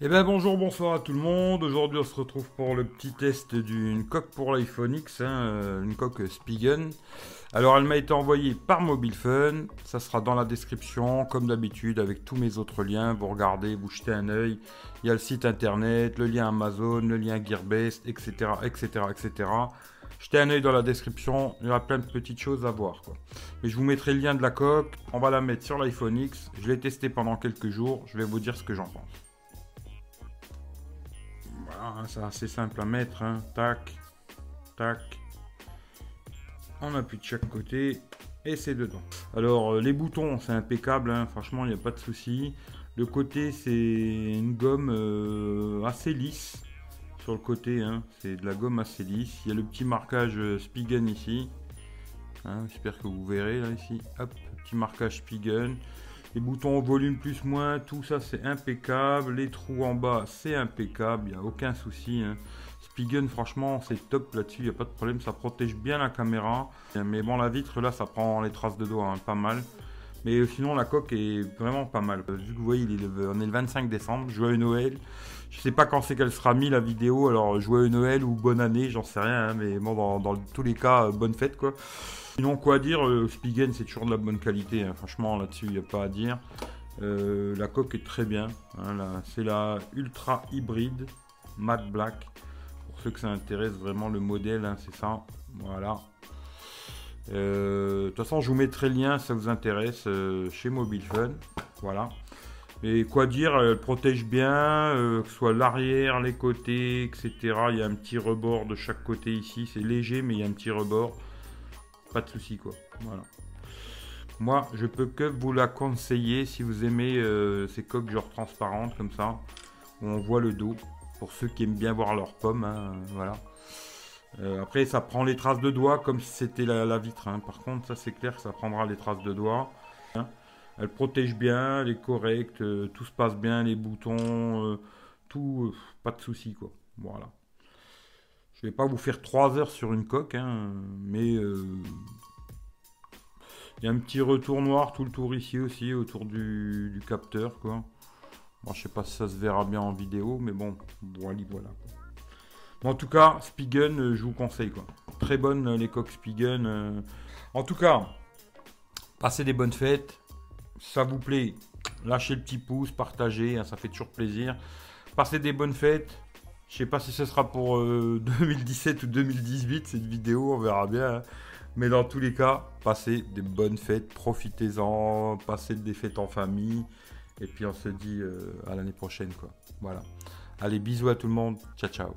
Eh bien bonjour, bonsoir à tout le monde. Aujourd'hui on se retrouve pour le petit test d'une coque pour l'iPhone X, hein, euh, une coque Spigen. Alors elle m'a été envoyée par Mobile Fun, ça sera dans la description comme d'habitude avec tous mes autres liens. Vous regardez, vous jetez un œil. Il y a le site internet, le lien Amazon, le lien Gearbest, etc. etc. etc. Jetez un œil dans la description, il y aura plein de petites choses à voir. Quoi. Mais je vous mettrai le lien de la coque, on va la mettre sur l'iPhone X. Je l'ai testé pendant quelques jours, je vais vous dire ce que j'en pense. Voilà, c'est assez simple à mettre. Hein. Tac, tac. On appuie de chaque côté et c'est dedans. Alors euh, les boutons, c'est impeccable, hein. franchement, il n'y a pas de souci. Le côté, c'est une gomme euh, assez lisse. Sur le côté, hein. c'est de la gomme assez lisse. Il y a le petit marquage euh, Spigen ici. J'espère que vous verrez là ici. Hop, petit marquage Spigen. Les boutons volume plus moins, tout ça c'est impeccable. Les trous en bas c'est impeccable, il n'y a aucun souci. Hein. Spigen franchement c'est top là-dessus, il n'y a pas de problème, ça protège bien la caméra. Mais bon la vitre là ça prend les traces de doigts, hein, pas mal. Mais sinon la coque est vraiment pas mal. Vu que vous voyez on est le 25 décembre, joyeux Noël. Je sais pas quand c'est qu'elle sera mise la vidéo, alors joyeux Noël ou bonne année, j'en sais rien, hein, mais bon dans, dans, tous les cas, bonne fête quoi. Sinon, quoi dire, euh, Spigen c'est toujours de la bonne qualité, hein. franchement là-dessus il n'y a pas à dire. Euh, la coque est très bien, hein, c'est la Ultra Hybride Matte Black. Pour ceux que ça intéresse vraiment le modèle, hein, c'est ça. Voilà. Euh, de toute façon, je vous mettrai le lien ça vous intéresse chez Mobile Fun. Voilà. Mais quoi dire, elle protège bien, que ce soit l'arrière, les côtés, etc. Il y a un petit rebord de chaque côté ici. C'est léger, mais il y a un petit rebord. Pas de souci quoi. Voilà. Moi, je peux que vous la conseiller si vous aimez euh, ces coques genre transparentes comme ça, où on voit le dos. Pour ceux qui aiment bien voir leurs pommes, hein, voilà. Euh, après, ça prend les traces de doigts comme si c'était la, vitre. Hein. Par contre, ça c'est clair que ça prendra les traces de doigts. Hein. Elle protège bien, elle est correcte, euh, tout se passe bien, les boutons, tout, pas de souci quoi. Voilà. Je vais pas vous faire 3 heures sur une coque, hein, mais euh, il y a un petit retour noir tout le tour ici aussi, autour du, capteur. Quoi. Bon, je sais pas si ça se verra bien en vidéo, mais bon, voilà. voilà en tout cas, Spigen, euh, je vous conseille. Très bonnes euh, les coques Spigen. En tout cas, passez des bonnes fêtes. Ça vous plaît, lâchez le petit pouce, partagez, hein, ça fait toujours plaisir. Passez des bonnes fêtes. Je sais pas si ce sera pour 2017 euh, ou 2018 cette vidéo, on verra bien. Hein. Mais dans tous les cas, passez des bonnes fêtes, profitez-en, passez des fêtes en famille. Et puis on se dit euh, à l'année prochaine. Voilà. Allez, bisous à tout le monde. Ciao ciao.